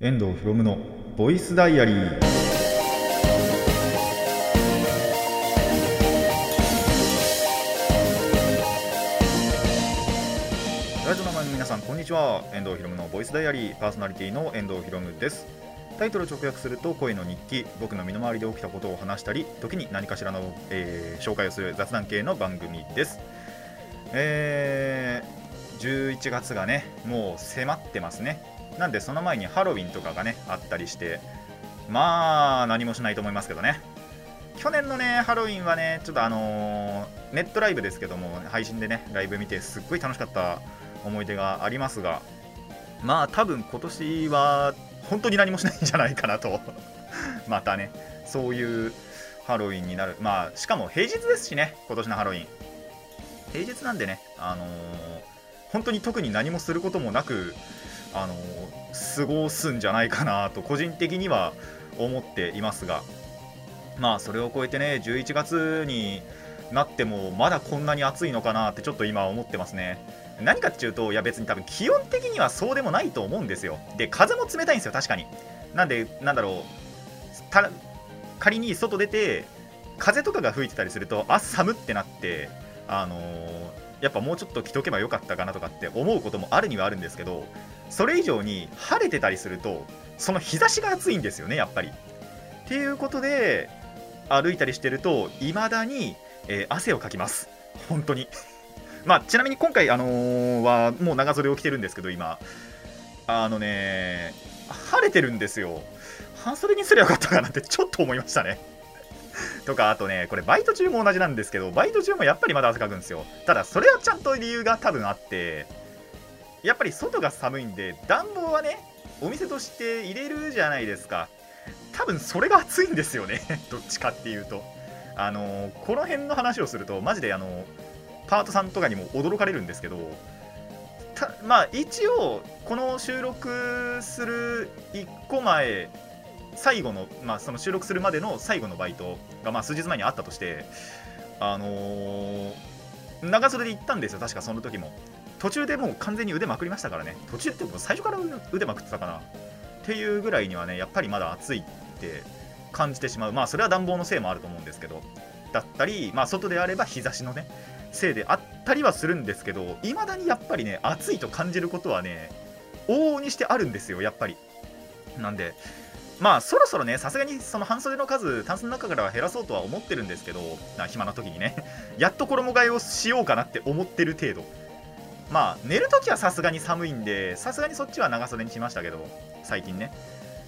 遠藤博夢のボイスダイアリー。ラジオの前の皆さんこんにちは。遠藤博夢のボイスダイアリー。パーソナリティの遠藤博夢です。タイトル直訳すると声の日記。僕の身の回りで起きたことを話したり時に何かしらの、えー紹介をする雑談系の番組です。えー11月がねもう迫ってますね。なんでその前にハロウィンとかがねあったりしてまあ何もしないと思いますけどね。去年のねハロウィンはねちょっとあのーネットライブですけども配信でねライブ見てすっごい楽しかった思い出がありますがまあ多分今年は本当に何もしないんじゃないかなと。またねそういうハロウィンになる。まあしかも平日ですしね今年のハロウィン。平日なんでねあのー本当に特に何もすることもなくあの過ごすんじゃないかなと個人的には思っていますがまあそれを超えてね11月になってもまだこんなに暑いのかなってちょっと今思ってますね。何かっていうといや別に多分気温的にはそうでもないと思うんですよ。で風も冷たいんですよ確かに。なんでなんだろう仮に外出て風とかが吹いてたりするとあ寒ってなってあのーやっぱもうちょっと着とけばよかったかなとかって思うこともあるにはあるんですけどそれ以上に晴れてたりするとその日差しが暑いんですよねやっぱり。っていうことで歩いたりしてると未だに、えー汗をかきます。本当に。まあちなみに今回、あのーはもう長袖を着てるんですけど今。あのね晴れてるんですよ。半袖にすればよかったかなってちょっと思いましたね。とかあとねこれバイト中も同じなんですけどバイト中もやっぱりまだ汗かくんですよ。ただそれはちゃんと理由が多分あってやっぱり外が寒いんで暖房はねお店として入れるじゃないですか。多分それが暑いんですよね。どっちかっていうと。あのこの辺の話をするとマジであのパートさんとかにも驚かれるんですけどまあ一応この収録する1個前最後の、まあ、その収録するまでの最後のバイトが、まあ、数日前にあったとして、あのー長袖で行ったんですよ、確かその時も。途中でもう完全に腕まくりましたからね。途中ってもう最初から腕まくってたかな。っていうぐらいにはね、やっぱりまだ暑いって感じてしまう。まあ、それは暖房のせいもあると思うんですけど、だったり、まあ、外であれば日差しのね、せいであったりはするんですけど、いまだにやっぱりね、暑いと感じることはね、往々にしてあるんですよ、やっぱり。なんで、まあそろそろねさすがにその半袖の数タンスの中からは減らそうとは思ってるんですけどな暇な時にね。やっと衣替えをしようかなって思ってる程度。まあ寝る時はさすがに寒いんでさすがにそっちは長袖にしましたけど最近ね。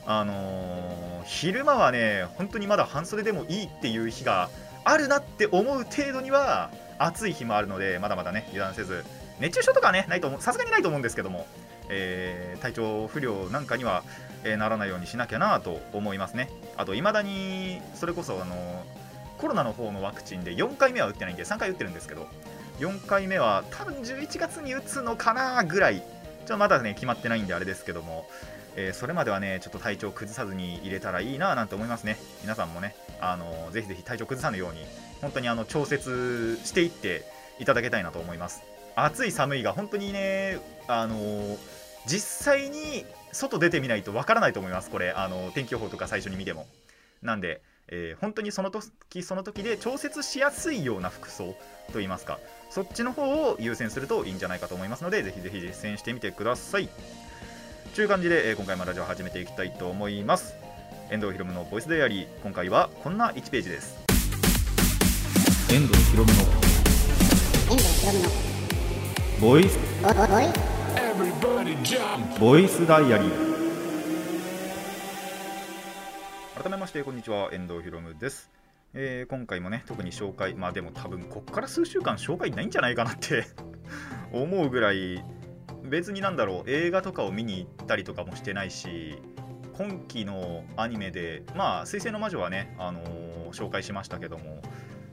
あのー昼間はね本当にまだ半袖でもいいっていう日があるなって思う程度には暑い日もあるのでまだまだね油断せず。熱中症とかはねないと思うさすがにないと思うんですけども、えー体調不良なんかにはえならないようにしなきゃなと思いますね。あと、いまだにそれこそあのコロナの方のワクチンで4回目は打ってないんで、3回打ってるんですけど、4回目は多分11月に打つのかなぐらい、ちょっとまだね、決まってないんであれですけども、えーそれまではね、ちょっと体調崩さずに入れたらいいななんて思いますね。皆さんもね、あのぜひぜひ体調崩さぬように、本当にあの調節していっていただきたいなと思います。暑い寒いが本当にね、あの実際に外出てみないとわからないと思います、これ、あの天気予報とか最初に見ても。なんで、えー本当にその時その時で調節しやすいような服装といいますか、そっちの方を優先するといいんじゃないかと思いますので、ぜひぜひ実践してみてください。という感じで、えー今回もラジオを始めていきたいと思います。遠藤ひろむのボイスダイアリー、今回はこんな1ページです。遠藤ひろむの遠藤ひろむのボイスボイ jump! ボイスダイアリー。改めましてこんにちは。遠藤ひろむです、えー今回もね特に紹介まあでも多分こっから数週間紹介ないんじゃないかなって 思うぐらい別になんだろう映画とかを見に行ったりとかもしてないし今期のアニメでまあ「水星の魔女」はね、あのー紹介しましたけども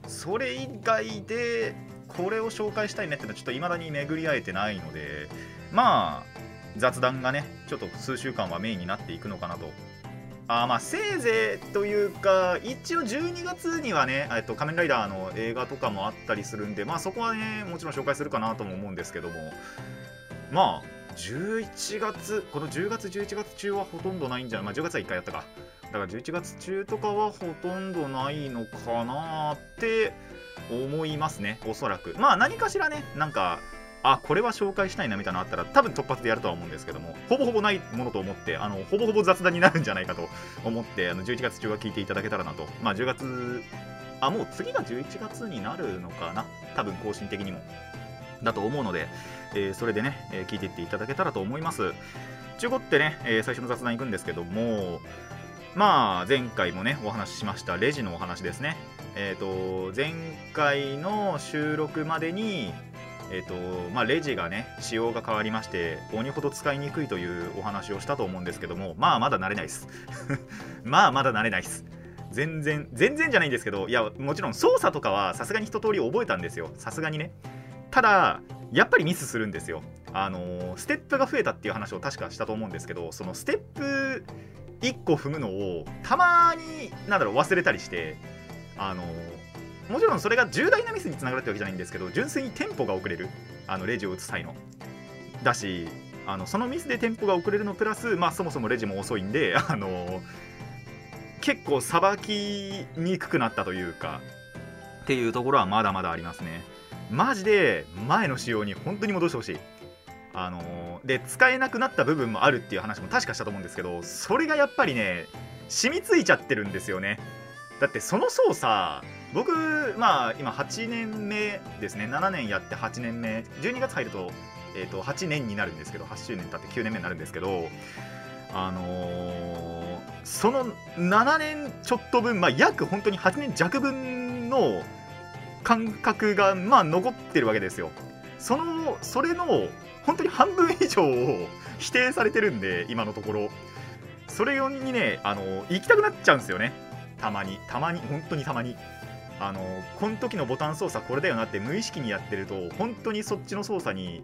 それ以外でこれを紹介したいねってのはちょっと未だに巡り合えてないのでまあ雑談がねちょっと数週間はメインになっていくのかなと。あまあせいぜいというか一応12月にはねえっと仮面ライダーの映画とかもあったりするんでまあそこはねもちろん紹介するかなとも思うんですけども。まあ11月この10月11月中はほとんどないんじゃない？まあ10月は1回やったか。だから11月中とかはほとんどないのかなって思いますねおそらく。まあ何かしらねなんかあこれは紹介したいなみたいなのあったら多分突発でやるとは思うんですけどもほぼほぼないものと思ってあのほぼほぼ雑談になるんじゃないかと 思ってあの11月中は聞いていただけたらなと。まあ10月あもう次が11月になるのかな多分更新的にも。だと思うので、えーそれでね、えー聞いていっていただけたらと思います。中古ってね、えー最初の雑談いくんですけどもまあ前回もねお話ししましたレジのお話ですね。えっ、と前回の収録までにえーとまあ、レジがね仕様が変わりまして鬼ほど使いにくいというお話をしたと思うんですけどもまあまだ慣れないです。まあまだ慣れないです。全然全然じゃないんですけどいやもちろん操作とかはさすがに一通り覚えたんですよ。さすがにね。ただやっぱりミスするんですよ。あのステップが増えたっていう話を確かしたと思うんですけどそのステップ1個踏むのをたまになんだろう忘れたりしてあのもちろんそれが重大なミスにつながるってわけじゃないんですけど純粋にテンポが遅れるあのレジを打つ際の。だしあのそのミスでテンポが遅れるのプラス、まあ、そもそもレジも遅いんで あの結構さばきにくくなったというかっていうところはまだまだありますね。マジで前の仕様に本当に戻してほしい。あので使えなくなった部分もあるっていう話も確かしたと思うんですけどそれがやっぱりね染みついちゃってるんですよね。だってその操作僕まあ今8年目ですね。7年やって8年目。12月入ると,、えー、と8年になるんですけど8周年経って9年目になるんですけどあのーその7年ちょっと分、まあ、約本当に8年弱分の感覚がまあ残ってるわけですよ。そのそれの本当に半分以上を否定されてるんで今のところ。それにねあの行きたくなっちゃうんですよね。たまに。たまに。本当にたまに。あのこの時のボタン操作これだよなって無意識にやってると本当にそっちの操作に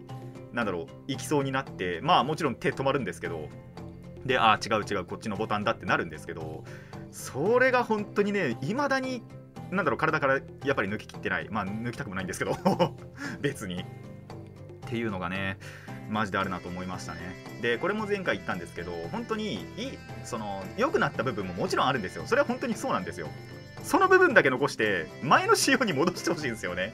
なんだろう行きそうになってまあもちろん手止まるんですけどでああ違う違うこっちのボタンだってなるんですけどそれが本当にね未だになんだろう体からやっぱり抜ききってないまあ抜きたくもないんですけど 別に。っていうのがねマジであるなと思いましたね。でこれも前回言ったんですけど本当にいいその良くなった部分ももちろんあるんですよ。それは本当にそうなんですよ。その部分だけ残して前の仕様に戻してほしいんですよね。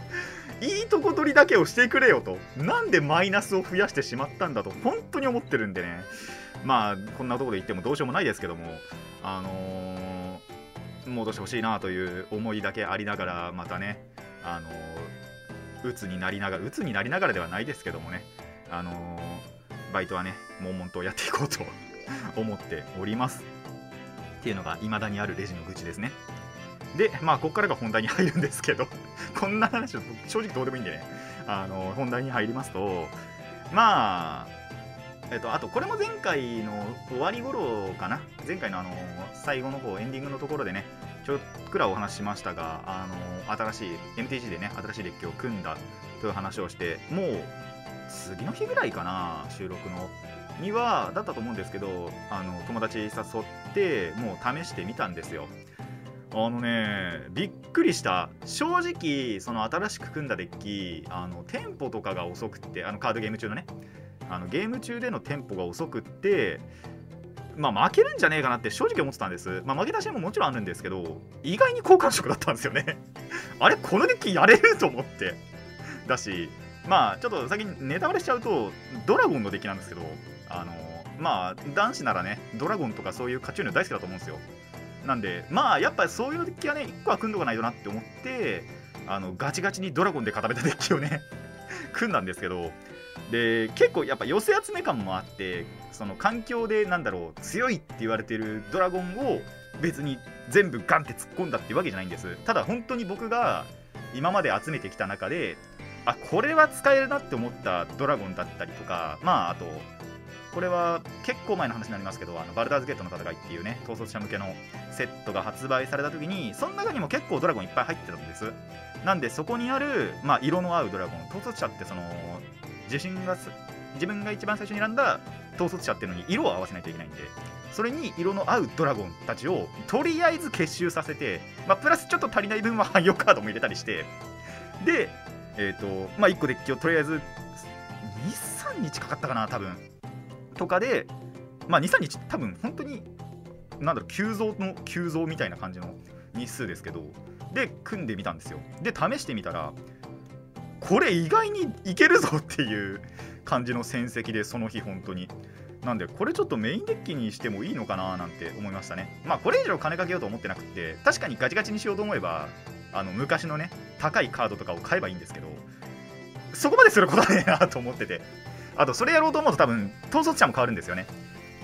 いいとこ取りだけをしてくれよと。なんでマイナスを増やしてしまったんだと本当に思ってるんでね。まあこんなところで言ってもどうしようもないですけどもあのー戻してほしいなという思いだけありながらまたねあのー鬱になりながら鬱になりながらではないですけどもねあのーバイトはね悶々とやっていこうと思っております。っていうのが未だにあるレジの愚痴ですね。でまあここからが本題に入るんですけど こんな話は正直どうでもいいんでね。あの本題に入りますとまあえっと、あとこれも前回の終わり頃かな。前回のあの最後の方エンディングのところでねちょっくらお話ししましたがあの新しい MTG でね新しいデッキを組んだという話をしてもう次の日ぐらいかな収録の。にはだったと思うんですけどあの友達誘ってもう試してみたんですよ。あのねびっくりした。正直その新しく組んだデッキあのテンポとかが遅くってあのカードゲーム中のね。あのゲーム中でのテンポが遅くってまあ負けるんじゃねえかなって正直思ってたんです。まあ負け出しももちろんあるんですけど意外に好感触だったんですよね。あれこのデッキやれると思って。だしまあちょっと先にネタバレしちゃうとドラゴンのデッキなんですけどあのまあ男子ならねドラゴンとかそういう勝ち運大好きだと思うんですよ。なんでまあやっぱそういうデッキはね1個は組んどかないとなって思ってあのガチガチにドラゴンで固めたデッキをね 組んだんですけど。で結構やっぱ寄せ集め感もあってその環境でなんだろう強いって言われてるドラゴンを別に全部ガンって突っ込んだっていうわけじゃないんです。ただ本当に僕が今まで集めてきた中であこれは使えるなって思ったドラゴンだったりとかまああとこれは結構前の話になりますけどあのバルダーズゲートの戦いっていうね統率者向けのセットが発売された時にその中にも結構ドラゴンいっぱい入ってたんです。なんでそこにある、まあ、色の合うドラゴン統率者ってその自信が自分が一番最初に選んだ統率者っていうのに色を合わせないといけないんでそれに色の合うドラゴンたちをとりあえず結集させて、まあ、プラスちょっと足りない分は汎用カードも入れたりしてでえっ、とまあ1個デッキをとりあえず23日かかったかな多分。とかでまあ23日多分本当になんだろう急増の急増みたいな感じの日数ですけどで組んでみたんですよ。で試してみたらこれ意外にいけるぞっていう感じの戦績でその日本当に。なんでこれちょっとメインデッキにしてもいいのかななんて思いましたね。まあこれ以上金かけようと思ってなくて確かにガチガチにしようと思えばあの昔のね高いカードとかを買えばいいんですけどそこまですることはねえなと思ってて。あとそれやろうと思うと多分統率者も変わるんですよね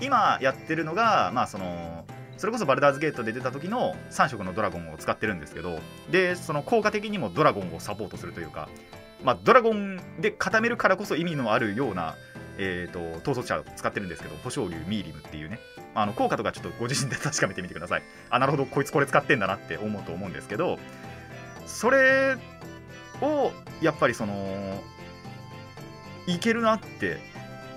今やってるのがまあそのそれこそバルダーズゲートで出た時の3色のドラゴンを使ってるんですけどでその効果的にもドラゴンをサポートするというかまあドラゴンで固めるからこそ意味のあるようなえーと、統率者を使ってるんですけど、保証竜ミーリムっていうね、あの効果とかちょっとご自身で確かめてみてください。あ、なるほど、こいつこれ使ってんだなって思うと思うんですけど、それをやっぱりその、いけるなって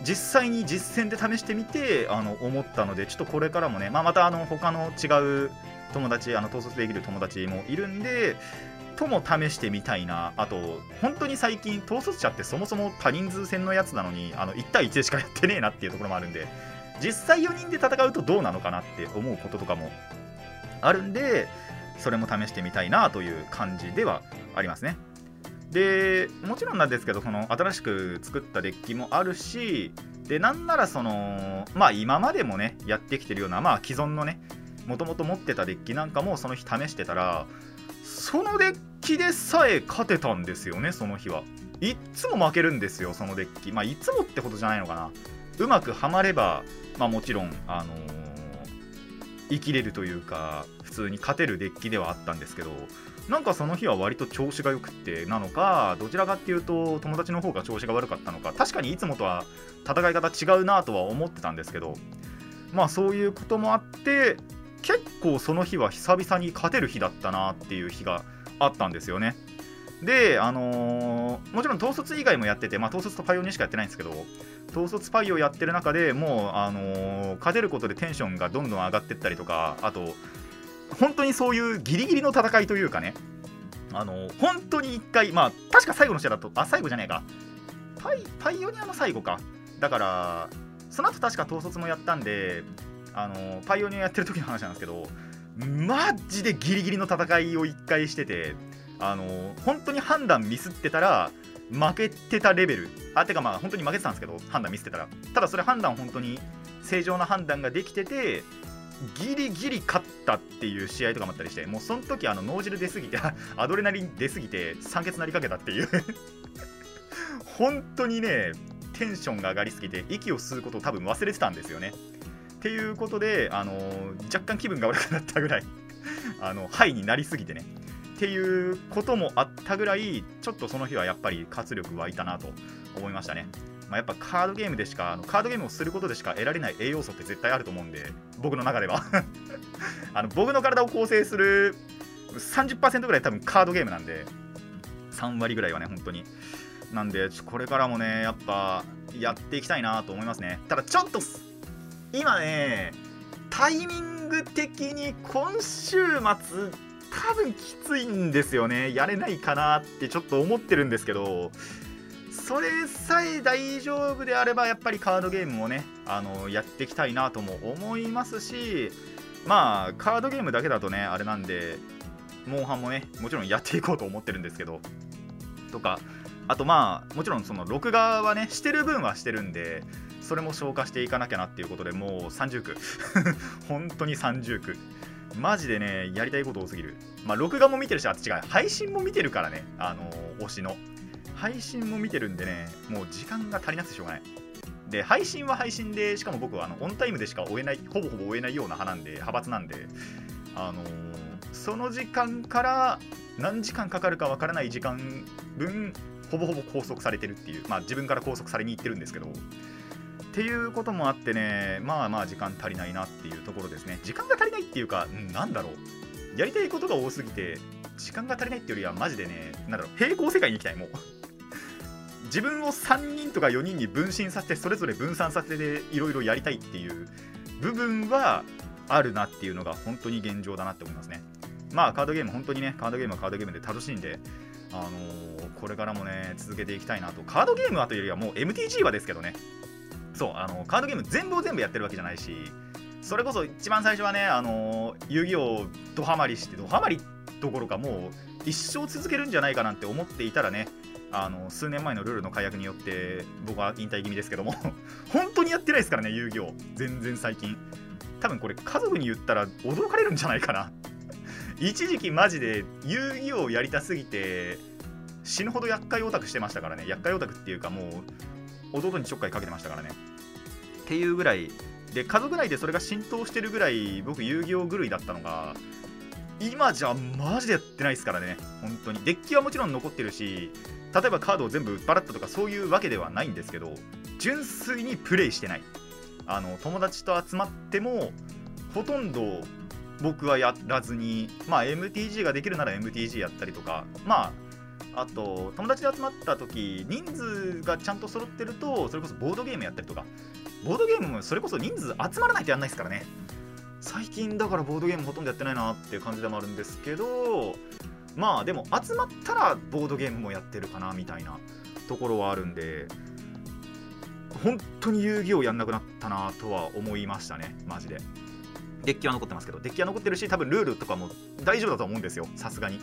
実際に実践で試してみてあの思ったのでちょっとこれからもね、まあ、またあの他の違う友達あの統率できる友達もいるんでとも試してみたいな。あと本当に最近統率者ってそもそも多人数戦のやつなのにあの1対1でしかやってねえなっていうところもあるんで実際4人で戦うとどうなのかなって思うこととかもあるんでそれも試してみたいなという感じではありますね。でもちろんなんですけどその新しく作ったデッキもあるしでなんならそのまあ今までもねやってきてるようなまあ既存のねもともと持ってたデッキなんかもその日試してたらそのデッキでさえ勝てたんですよねその日は。いっつも負けるんですよそのデッキ。まあいつもってことじゃないのかな。うまくはまればまあもちろんあのー生きれるというか普通に勝てるデッキではあったんですけどなんかその日は割と調子が良くてなのかどちらかっていうと友達の方が調子が悪かったのか確かにいつもとは戦い方違うなとは思ってたんですけどまあそういうこともあって結構その日は久々に勝てる日だったなっていう日があったんですよね。であのーもちろん統率以外もやってて、まあ、統率とパイオニアしかやってないんですけど統率パイをやってる中でもう、あのー勝てることでテンションがどんどん上がってったりとかあと本当にそういうギリギリの戦いというかね。あの本当に1回まあ確か最後の試合だとあ最後じゃねえか。パイパイオニアの最後か。だからその後確か統率もやったんであのパイオニアやってる時の話なんですけどマジでギリギリの戦いを1回しててあの本当に判断ミスってたら負けてたレベル。あてかまあ本当に負けてたんですけど判断ミスってたら。ただそれ判断本当に正常な判断ができててギリギリ勝ったっていう試合とかもあったりしてもうその時あの脳汁出すぎて アドレナリン出すぎて酸欠なりかけたっていう。本当にねテンションが上がりすぎて息を吸うことを多分忘れてたんですよね。っていうことで、あのー若干気分が悪くなったぐらい あのハイになりすぎてね。っていうこともあったぐらいちょっとその日はやっぱり活力湧いたなと思いましたね、まあ、やっぱカードゲームでしかあのカードゲームをすることでしか得られない栄養素って絶対あると思うんで僕の中では。あの僕の体を構成する30%ぐらい多分カードゲームなんで3割ぐらいはね本当に。なんでこれからもねやっぱやっていきたいなと思いますね。ただちょっと今ねタイミング的に今週末多分きついんですよね。やれないかなってちょっと思ってるんですけどそれさえ大丈夫であればやっぱりカードゲームをねあのやっていきたいなとも思いますしまあカードゲームだけだとねあれなんでモンハンもねもちろんやっていこうと思ってるんですけどとかあとまあもちろんその録画はねしてる分はしてるんでそれも消化していかなきゃなっていうことでもう30区 本当に30区マジでねやりたいこと多すぎる。まあ録画も見てるしあ違う。配信も見てるからねあの推しの。配信も見てるんでねもう時間が足りなくてしょうがない。で配信は配信でしかも僕はあのオンタイムでしか終えないほぼほぼ終えないような派なんで派閥なんであのーその時間から何時間かかるかわからない時間分ほぼほぼ拘束されてるっていうまあ自分から拘束されに行ってるんですけどっていうこともあってねまあまあ時間足りないなっていうところですね。時間が足りないっていうか、うん、なんだろう。やりたいことが多すぎて時間が足りないっていうよりはマジでねなんだろう平行世界に行きたいもう。自分を3人とか4人に分身させてそれぞれ分散させていろいろやりたいっていう部分はあるなっていうのが本当に現状だなって思いますね。まあカードゲーム本当にねカードゲームはカードゲームで楽しいんであのーこれからもね続けていきたいなと。カードゲームはというよりはもう MTG はですけどね。そうあのカードゲーム全部を全部やってるわけじゃないしそれこそ一番最初はねあのー遊戯王ドハマりしてドハマりどころかもう一生続けるんじゃないかなんて思っていたらねあの数年前のルールの解約によって僕は引退気味ですけども 本当にやってないですからね遊戯王。全然最近。多分これ家族に言ったら驚かれるんじゃないかな。一時期マジで遊戯王やりたすぎて死ぬほど厄介オタクしてましたからね。厄介オタクっていうかもう弟にちょっかいかけてましたからね。っていうぐらい。で家族内でそれが浸透してるぐらい僕遊戯王狂いだったのが今じゃマジでやってないですからね。本当に。デッキはもちろん残ってるし例えばカードを全部売っ払ったとかそういうわけではないんですけど純粋にプレイしてない。あの友達と集まってもほとんど僕はやらずにまあ MTG ができるなら MTG やったりとかまああと友達で集まった時人数がちゃんと揃ってるとそれこそボードゲームやったりとか。ボードゲームもそれこそ人数集まらないとやんないですからね。最近だからボードゲームほとんどやってないなっていう感じでもあるんですけどまあでも集まったらボードゲームもやってるかなみたいなところはあるんで本当に遊戯王やんなくなったなとは思いましたねマジで。デッキは残ってますけどデッキは残ってるし多分ルールとかも大丈夫だと思うんですよさすがに。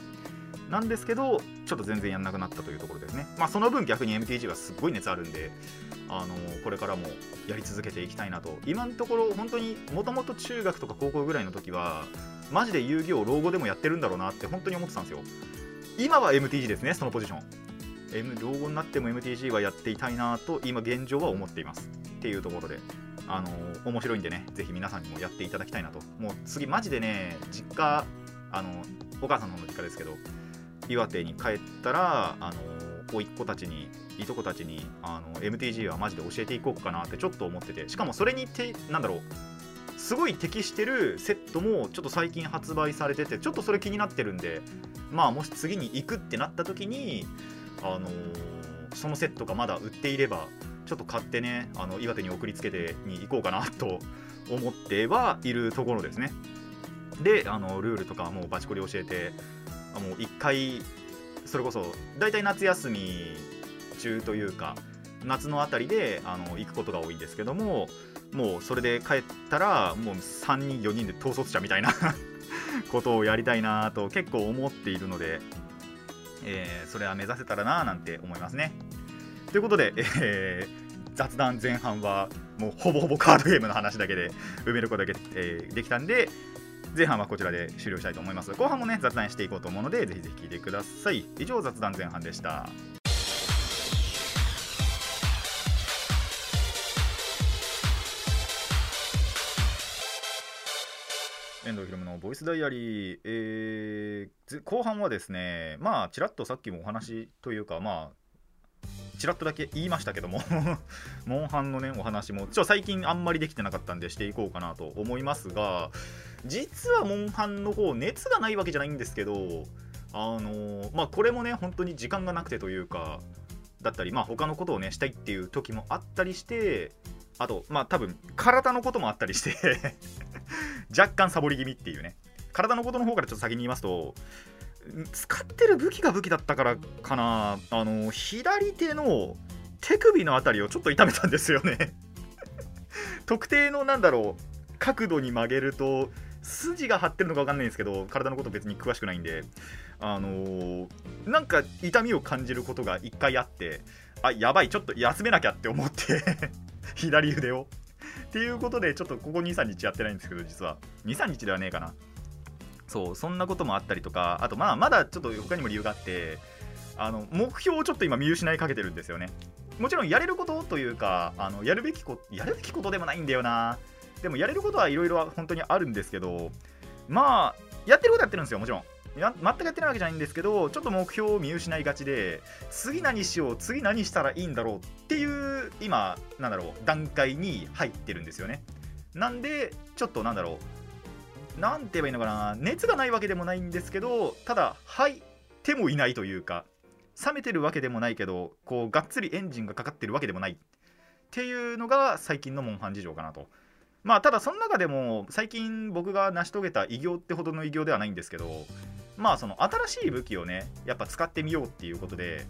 なんですけどちょっと全然やんなくなったというところですね。まあその分逆に MTG はすごい熱あるんであのこれからもやり続けていきたいなと。今のところ本当にもともと中学とか高校ぐらいの時はマジで遊戯王老後でもやってるんだろうなって本当に思ってたんですよ。今は MTG ですねそのポジション。M 老後になっても MTG はやっていたいなと今現状は思っています。っていうところであの面白いんでねぜひ皆さんにもやっていただきたいなと。もう次マジでね実家あのお母さんの方の実家ですけど岩手に帰ったらあの甥っ子たちにいとこたちにあの MTG はマジで教えていこうかなってちょっと思っててしかもそれにてなんだろうすごい適してるセットもちょっと最近発売されててちょっとそれ気になってるんでまあもし次に行くってなった時にあのそのセットがまだ売っていればちょっと買ってねあの岩手に送りつけてに行こうかなと思ってはいるところですね。であのルールとかもうバチコリ教えてもう1回それこそ大体夏休み中というか夏のあたりであの行くことが多いんですけどももうそれで帰ったらもう3人4人で統率者みたいな ことをやりたいなと結構思っているので、えーそれは目指せたらななんて思いますね。ということで、えー雑談前半はもうほぼほぼカードゲームの話だけで埋めることがで,、えーできたんで前半はこちらで終了したいと思います。後半もね雑談していこうと思うのでぜひぜひ聞いてください。以上雑談前半でした。遠藤ひろむのボイスダイアリー、えー後半はですねまあちらっとさっきもお話というかまあちらっとだけ言いましたけども モンハンのねお話もちょ最近あんまりできてなかったんでしていこうかなと思いますが実はモンハンの方熱がないわけじゃないんですけどあのまあこれもね本当に時間がなくてというかだったりまあ他のことをねしたいっていう時もあったりしてあとまあ多分体のこともあったりして若干サボり気味っていうね。体のことの方からちょっと先に言いますと使ってる武器が武器だったからかな。あの左手の手首のあたりをちょっと痛めたんですよね。特定のなんだろう角度に曲げると筋が張ってるのか分かんないんですけど体のこと別に詳しくないんであのーなんか痛みを感じることが1回あってあやばいちょっと休めなきゃって思って 左腕を。っていうことでちょっとここ23日やってないんですけど実は。23日ではねえかな。そうそんなこともあったりとかあとまあまだちょっと他にも理由があってあの目標をちょっと今見失いかけてるんですよね。もちろんやれることというかあのやるべきことやるべきことでもないんだよな。でもやれることはいろいろ本当にあるんですけどまあやってることやってるんですよもちろん。全くやってないわけじゃないんですけどちょっと目標を見失いがちで次何しよう次何したらいいんだろうっていう今なんだろう段階に入ってるんですよね。なんでちょっとなんだろうなんて言えばいいのかな熱がないわけでもないんですけどただ入ってもいないというか冷めてるわけでもないけどこうがっつりエンジンがかかってるわけでもない。っていうのが最近のモンハン事情かなと。まあただその中でも最近僕が成し遂げた偉業ってほどの偉業ではないんですけどまあその新しい武器をねやっぱ使ってみようっていうことで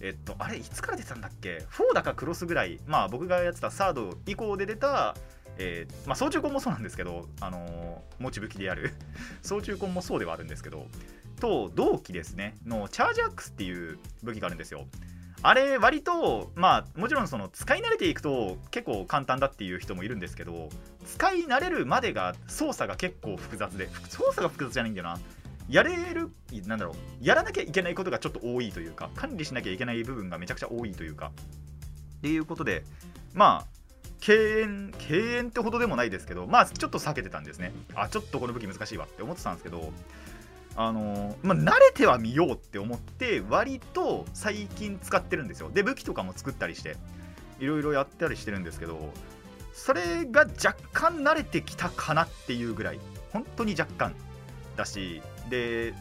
えっとあれいつから出たんだっけ？4だかクロスぐらいまあ僕がやってたサード以降で出たえーまあ、操縦根もそうなんですけど、あのー持ち武器である操縦根もそうではあるんですけどと同期ですねのチャージアックスっていう武器があるんですよ。あれ割とまあもちろんその使い慣れていくと結構簡単だっていう人もいるんですけど使い慣れるまでが操作が結構複雑で操作が複雑じゃないんだよな。やれるなんだろうやらなきゃいけないことがちょっと多いというか管理しなきゃいけない部分がめちゃくちゃ多いというかっていうことでまあ敬遠敬遠ってほどでもないですけどまあちょっと避けてたんですね。あちょっとこの武器難しいわって思ってたんですけどあのまあ、慣れてはみようって思って割と最近使ってるんですよ。で武器とかも作ったりしていろいろやったりしてるんですけどそれが若干慣れてきたかなっていうぐらい本当に若干だしで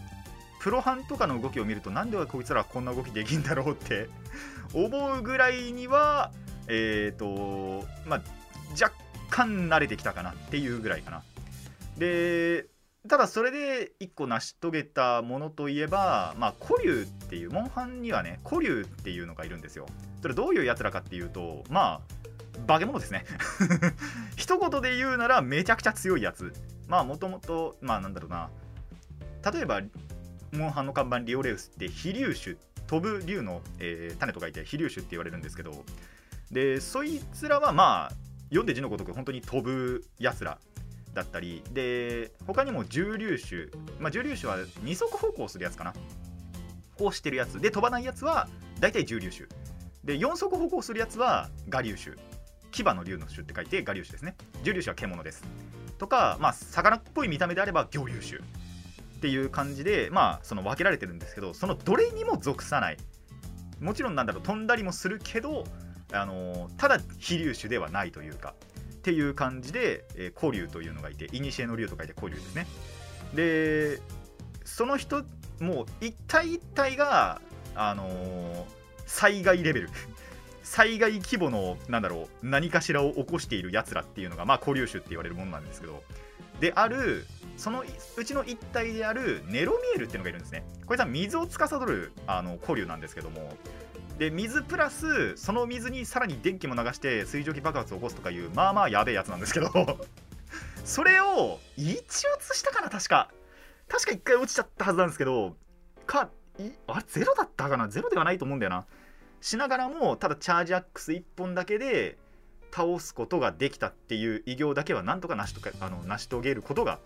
プロハンとかの動きを見るとなんでこいつらこんな動きできんだろうって思うぐらいにはえっ、とまあ若干慣れてきたかなっていうぐらいかな。でただそれで一個成し遂げたものといえば、まあ、古竜っていうモンハンにはね古竜っていうのがいるんですよ。それどういうやつらかっていうとまあ化け物ですね。一言で言うならめちゃくちゃ強いやつ。まあもともとまあなんだろうな。例えばモンハンの看板リオレウスって飛竜種飛ぶ竜の、えー種と書いて飛竜種って言われるんですけどでそいつらはまあ読んで字のごとく本当に飛ぶやつらだったりで他にも重粒子、まあ、重粒子は二足歩行するやつかな。をしてるやつで飛ばないやつは大体重粒子で四足歩行するやつは我流種。牙の竜の種って書いて我流種ですね。重粒子は獣です。とか、まあ、魚っぽい見た目であれば魚竜種。っていう感じでまあその分けられてるんですけどそのどれにも属さないもちろんなんだろう飛んだりもするけどあのただ飛竜種ではないというかっていう感じで、えー古竜というのがいて、古の竜と書いて古竜ですね。で、その人、もう一体一体が、あのー災害レベル。災害規模の、なんだろう、何かしらを起こしているやつらっていうのが、まあ、古竜種って言われるものなんですけど、である、そのうちの一体であるネロミエルっていうのがいるんですね。これさ、水を司るあの古竜なんですけども、で水プラスその水にさらに電気も流して水蒸気爆発を起こすとかいうまあまあやべえやつなんですけど。それを1落ちしたかな確か。確か1回落ちちゃったはずなんですけど。かいあれゼロだったかな？ゼロではないと思うんだよな。しながらもただチャージアックス1本だけで倒すことができたっていう偉業だけはなんとか成し遂げあの成し遂げることが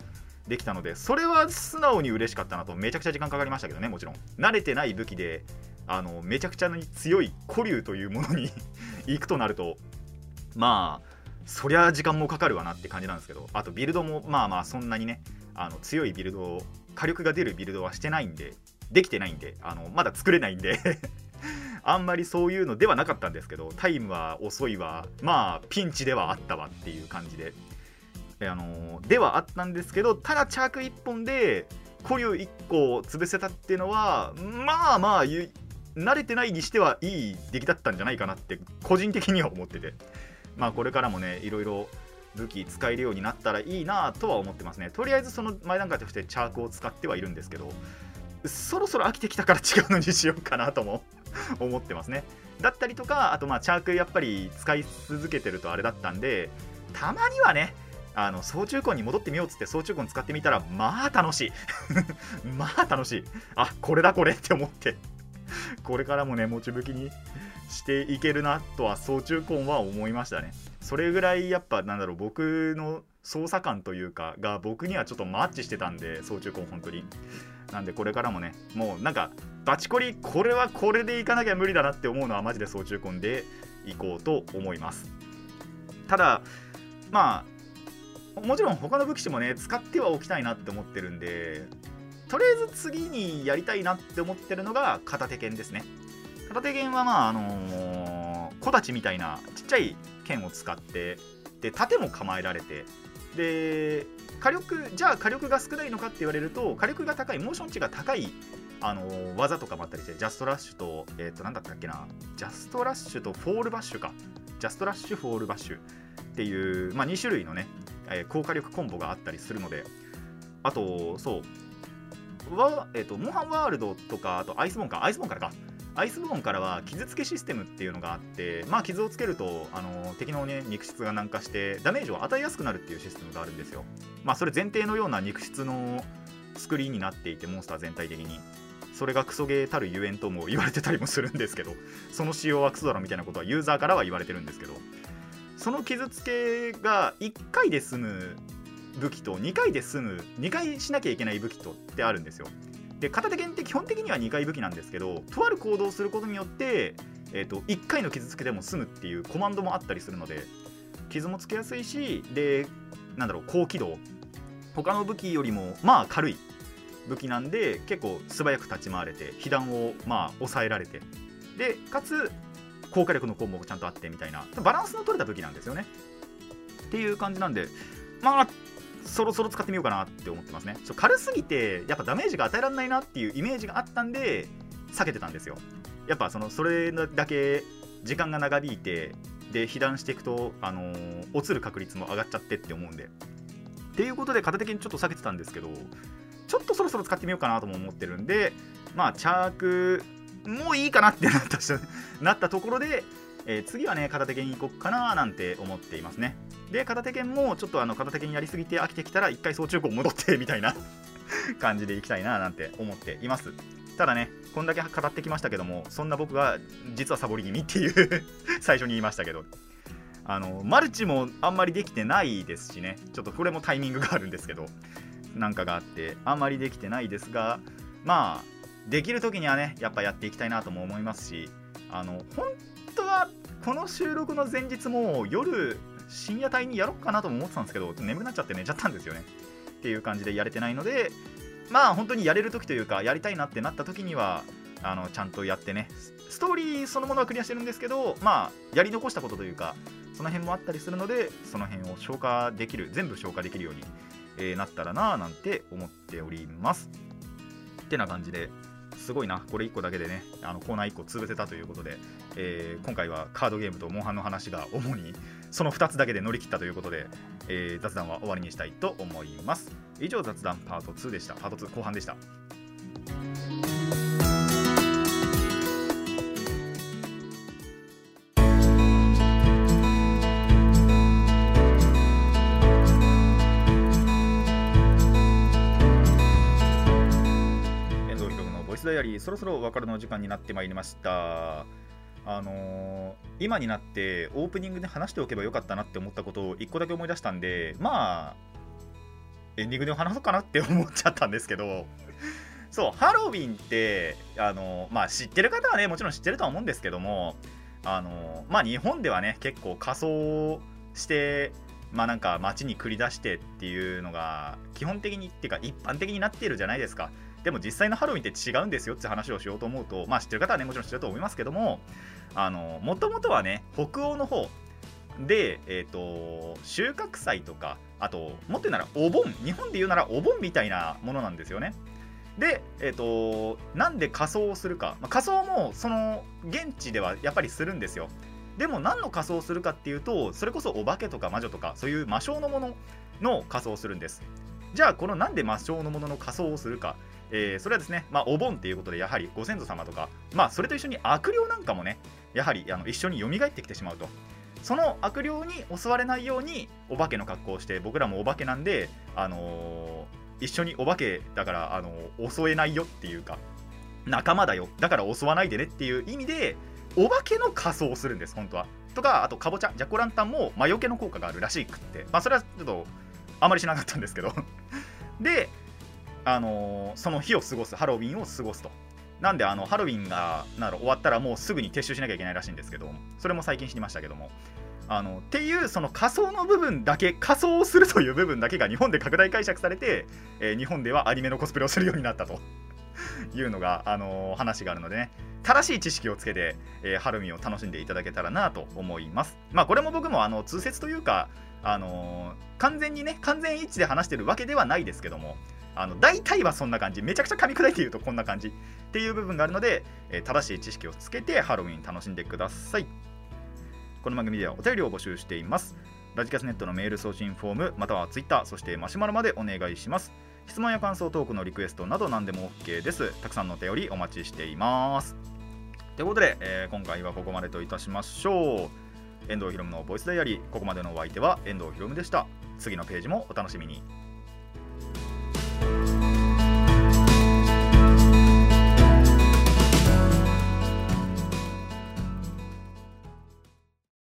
できたのでそれは素直に嬉しかったなとめちゃくちゃ時間かかりましたけどねもちろん。慣れてない武器であのめちゃくちゃに強い古竜というものに 行くとなるとまあそりゃ時間もかかるわなって感じなんですけどあとビルドもまあまあそんなにねあの強いビルド火力が出るビルドはしてないんでできてないんであのまだ作れないんで あんまりそういうのではなかったんですけどタイムは遅いわまあピンチではあったわっていう感じで。あのではあったんですけどただチャーク1本で古竜1個潰せたっていうのはまあまあ慣れてないにしてはいい出来だったんじゃないかなって個人的には思ってて。まあこれからもねいろいろ武器使えるようになったらいいなとは思ってますね。とりあえずその前段階としてチャークを使ってはいるんですけどそろそろ飽きてきたから違うのにしようかなとも 思ってますね。だったりとかあとまあチャークやっぱり使い続けてるとあれだったんでたまにはねあの操縦根に戻ってみようっつって操縦根使ってみたらまあ楽しい。まあ楽しい。あこれだこれって思って。これからもね持ち武器にしていけるなとは操縦根は思いましたね。それぐらいやっぱなんだろう僕の操作感というかが僕にはちょっとマッチしてたんで操縦根本当に。なんでこれからもねもうなんかバチコリこれはこれでいかなきゃ無理だなって思うのはマジで操縦根でいこうと思います。ただまあもちろん他の武器種もね使ってはおきたいなって思ってるんでとりあえず次にやりたいなって思ってるのが片手剣ですね。片手剣はまああのー、小太刀みたいなちっちゃい剣を使ってで盾も構えられてで火力じゃあ火力が少ないのかって言われると火力が高いモーション値が高いあのー技とかもあったりしてジャストラッシュとえっ、と何だったっけなジャストラッシュとフォールバッシュか。ジャストラッシュフォールバッシュっていう、まあ、2種類のね、えー高火力コンボがあったりするのであとそう。は、えー、とモンハンワールドとかあとアイスボーンか。アイスボーンからか。アイスボーンからは傷付けシステムっていうのがあってまあ傷をつけるとあの敵のね肉質が軟化してダメージを与えやすくなるっていうシステムがあるんですよ。まあそれ前提のような肉質の作りになっていてモンスター全体的に。それがクソゲーたるゆえんとも言われてたりもするんですけどその仕様はクソだろみたいなことはユーザーからは言われてるんですけどその傷つけが1回で済む武器と2回で済む2回しなきゃいけない武器とってあるんですよ。で片手剣って基本的には2回武器なんですけどとある行動をすることによって、えー、と1回の傷つけでも済むっていうコマンドもあったりするので傷もつけやすいしでなんだろう高機動。他の武器よりもまあ軽い武器なんで結構素早く立ち回れて被弾をまあ抑えられて。でかつ効果力の項目ちゃんとあってみたいな。バランスの取れた武器なんですよね。っていう感じなんでまあそろそろ使ってみようかなって思ってますね。ちょ軽すぎてやっぱダメージが与えられないなっていうイメージがあったんで避けてたんですよ。やっぱそのそれだけ時間が長引いてで被弾していくと、あのー落ちる確率も上がっちゃってって思うんで。っていうことで片手にちょっと避けてたんですけどちょっとそろそろ使ってみようかなとも思ってるんでまあチャークもういいかなってなったなったところで、えー次はね片手剣行こうかななんて思っていますね。で片手剣もちょっとあの片手剣やりすぎて飽きてきたら一回総中古戻ってみたいな 感じでいきたいななんて思っています。ただねこんだけ語ってきましたけどもそんな僕が実はサボり気味っていう 最初に言いましたけど。あのマルチもあんまりできてないですしね。ちょっとこれもタイミングがあるんですけどなんかがあってあんまりできてないですがまあできる時にはねやっぱやっていきたいなとも思いますしあの本当はこの収録の前日も夜深夜帯にやろうかなとも思ってたんですけど眠くなっちゃって寝ちゃったんですよね。っていう感じでやれてないのでまあ本当にやれる時というかやりたいなってなった時にはあのちゃんとやってねストーリーそのものはクリアしてるんですけどまあやり残したことというかその辺もあったりするのでその辺を消化できる全部消化できるように、えーなったらなぁなんて思っております。ってな感じですごいな。これ1個だけでねあのコーナー1個潰せたということで、えー今回はカードゲームとモンハンの話が主にその2つだけで乗り切ったということで、えー雑談は終わりにしたいと思います。以上雑談パート2でした。パート2後半でした。むのボイスダイアリーそろそろお別れの時間になってまいりました。あのー今になってオープニングで話しておけばよかったなって思ったことを1個だけ思い出したんでまあエンディングで話そうかなって思っちゃったんですけどそうハロウィンってあのーまあ知ってる方はねもちろん知ってるとは思うんですけどもあのーまあ日本ではね結構仮装してまあなんか街に繰り出してっていうのが基本的にっていうか一般的になっているじゃないですか。でも実際のハロウィンって違うんですよって話をしようと思うとまあ知ってる方はねもちろん知ってると思いますけどもあのもともとはね北欧の方で、えー、と収穫祭とかあともっと言うならお盆日本で言うならお盆みたいなものなんですよね。で、えー、となんで仮装をするか、まあ、仮装もその現地ではやっぱりするんですよ。でも何の仮装をするかっていうとそれこそお化けとか魔女とかそういう魔性のものの仮装をするんです。じゃあこのなんで魔性のものの仮装をするか、えーそれはですね、まあ、お盆っていうことでやはりご先祖様とか、まあ、それと一緒に悪霊なんかもねやはりあの一緒に蘇ってきてしまうと。その悪霊に襲われないようにお化けの格好をして僕らもお化けなんで、あのー一緒にお化けだから、あのー襲えないよっていうか仲間だよ。だから襲わないでねっていう意味でお化けの仮装をするんです本当は。とかあとかぼちゃジャコランタンも魔除けの効果があるらしくって。まあそれはちょっとあまり知らなかったんですけど。であのその日を過ごすハロウィンを過ごすと。なんであのハロウィンがなんだろう終わったらもうすぐに撤収しなきゃいけないらしいんですけどそれも最近知りましたけども。あのっていうその仮想の部分だけ仮装をするという部分だけが日本で拡大解釈されて、えー日本ではアニメのコスプレをするようになったと。いうのが、あのー話があるのでね。正しい知識をつけて、えーハロウィンを楽しんでいただけたらなと思います。まあこれも僕もあの通説というかあのー完全にね完全一致で話してるわけではないですけども。あの大体はそんな感じ。めちゃくちゃ噛み砕いて言うとこんな感じっていう部分があるので、えー正しい知識をつけてハロウィン楽しんでください。この番組ではお便りを募集しています。ラジキャスネットのメール送信フォームまたはツイッターそしてマシュマロまでお願いします。質問や感想トークのリクエストなど何でも OK です。たくさんのお便りお待ちしています。ということで、えー今回はここまでといたしましょう。遠藤ひろむのボイスダイアリー。ここまでのお相手は遠藤ひろむでした。次のページもお楽しみに。